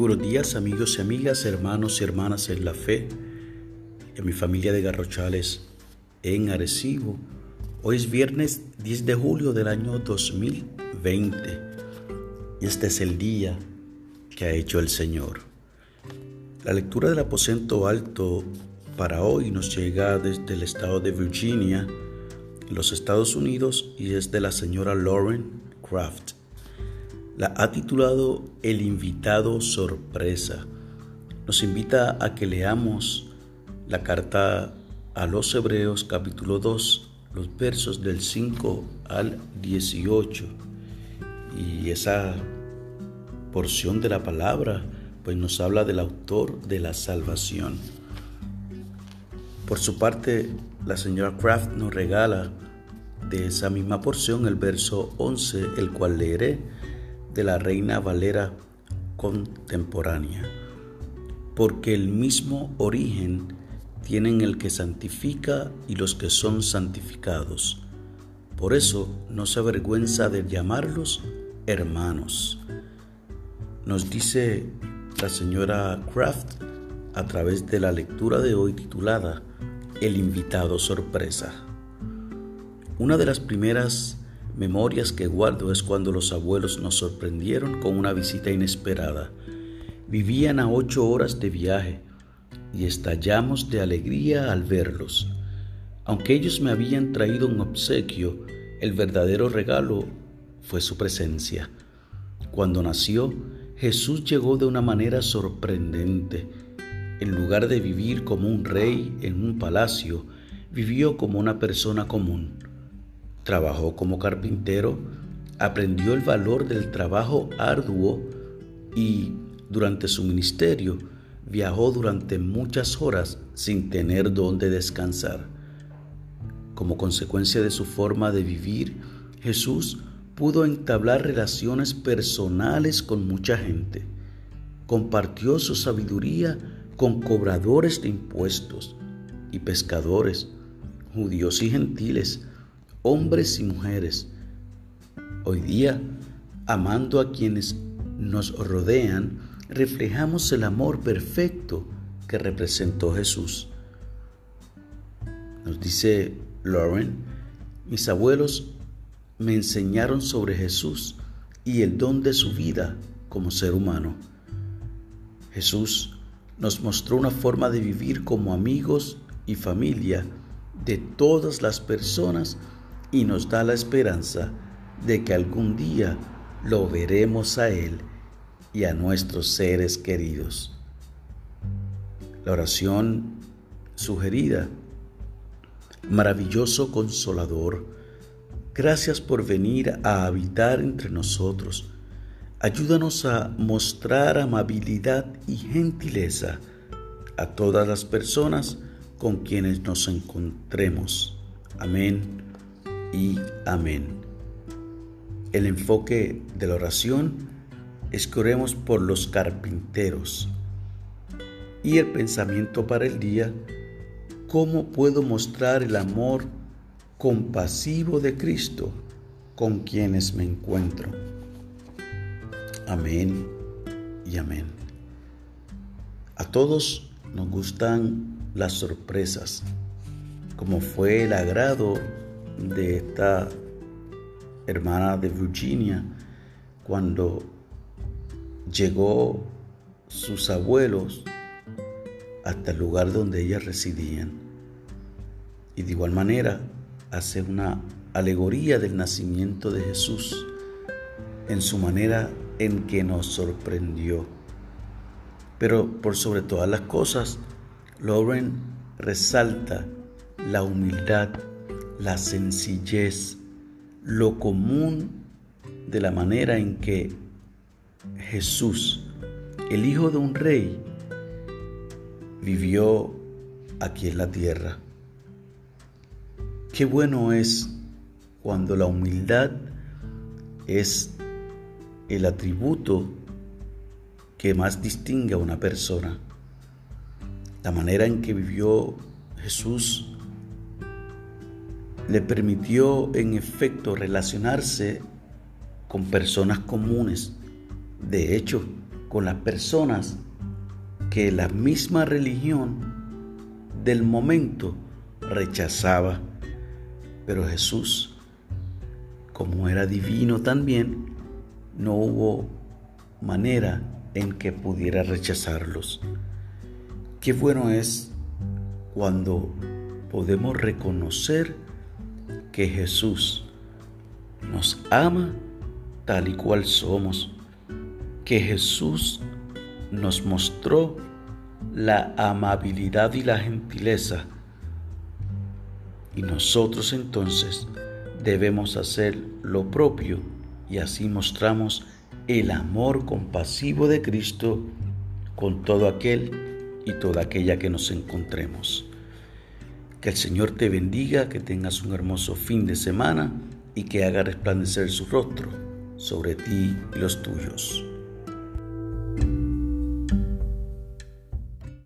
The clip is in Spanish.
Buenos días amigos y amigas, hermanos y hermanas en la fe, en mi familia de Garrochales en Arecibo. Hoy es viernes 10 de julio del año 2020 y este es el día que ha hecho el Señor. La lectura del aposento alto para hoy nos llega desde el estado de Virginia, en los Estados Unidos, y es de la señora Lauren Craft la ha titulado El invitado sorpresa. Nos invita a que leamos la carta a los Hebreos capítulo 2, los versos del 5 al 18. Y esa porción de la palabra pues nos habla del autor de la salvación. Por su parte, la señora Kraft nos regala de esa misma porción el verso 11, el cual leeré de la Reina Valera contemporánea, porque el mismo origen tienen el que santifica y los que son santificados. Por eso no se avergüenza de llamarlos hermanos. Nos dice la señora Kraft a través de la lectura de hoy titulada El invitado sorpresa. Una de las primeras memorias que guardo es cuando los abuelos nos sorprendieron con una visita inesperada. Vivían a ocho horas de viaje y estallamos de alegría al verlos. Aunque ellos me habían traído un obsequio, el verdadero regalo fue su presencia. Cuando nació, Jesús llegó de una manera sorprendente. En lugar de vivir como un rey en un palacio, vivió como una persona común Trabajó como carpintero, aprendió el valor del trabajo arduo y durante su ministerio viajó durante muchas horas sin tener dónde descansar. Como consecuencia de su forma de vivir, Jesús pudo entablar relaciones personales con mucha gente. Compartió su sabiduría con cobradores de impuestos y pescadores, judíos y gentiles, hombres y mujeres. Hoy día, amando a quienes nos rodean, reflejamos el amor perfecto que representó Jesús. Nos dice Lauren, mis abuelos me enseñaron sobre Jesús y el don de su vida como ser humano. Jesús nos mostró una forma de vivir como amigos y familia de todas las personas y nos da la esperanza de que algún día lo veremos a Él y a nuestros seres queridos. La oración sugerida, maravilloso consolador, gracias por venir a habitar entre nosotros. Ayúdanos a mostrar amabilidad y gentileza a todas las personas con quienes nos encontremos. Amén y amén. El enfoque de la oración es que oremos por los carpinteros. Y el pensamiento para el día, ¿cómo puedo mostrar el amor compasivo de Cristo con quienes me encuentro? Amén y amén. A todos nos gustan las sorpresas, como fue el agrado de esta hermana de Virginia cuando llegó sus abuelos hasta el lugar donde ellas residían. Y de igual manera hace una alegoría del nacimiento de Jesús en su manera en que nos sorprendió. Pero por sobre todas las cosas, Lauren resalta la humildad la sencillez, lo común de la manera en que Jesús, el Hijo de un Rey, vivió aquí en la tierra. Qué bueno es cuando la humildad es el atributo que más distingue a una persona. La manera en que vivió Jesús le permitió en efecto relacionarse con personas comunes. De hecho, con las personas que la misma religión del momento rechazaba. Pero Jesús, como era divino también, no hubo manera en que pudiera rechazarlos. Qué bueno es cuando podemos reconocer que Jesús nos ama tal y cual somos, que Jesús nos mostró la amabilidad y la gentileza y nosotros entonces debemos hacer lo propio y así mostramos el amor compasivo de Cristo con todo aquel y toda aquella que nos encontremos. Que el Señor te bendiga, que tengas un hermoso fin de semana y que haga resplandecer su rostro sobre ti y los tuyos.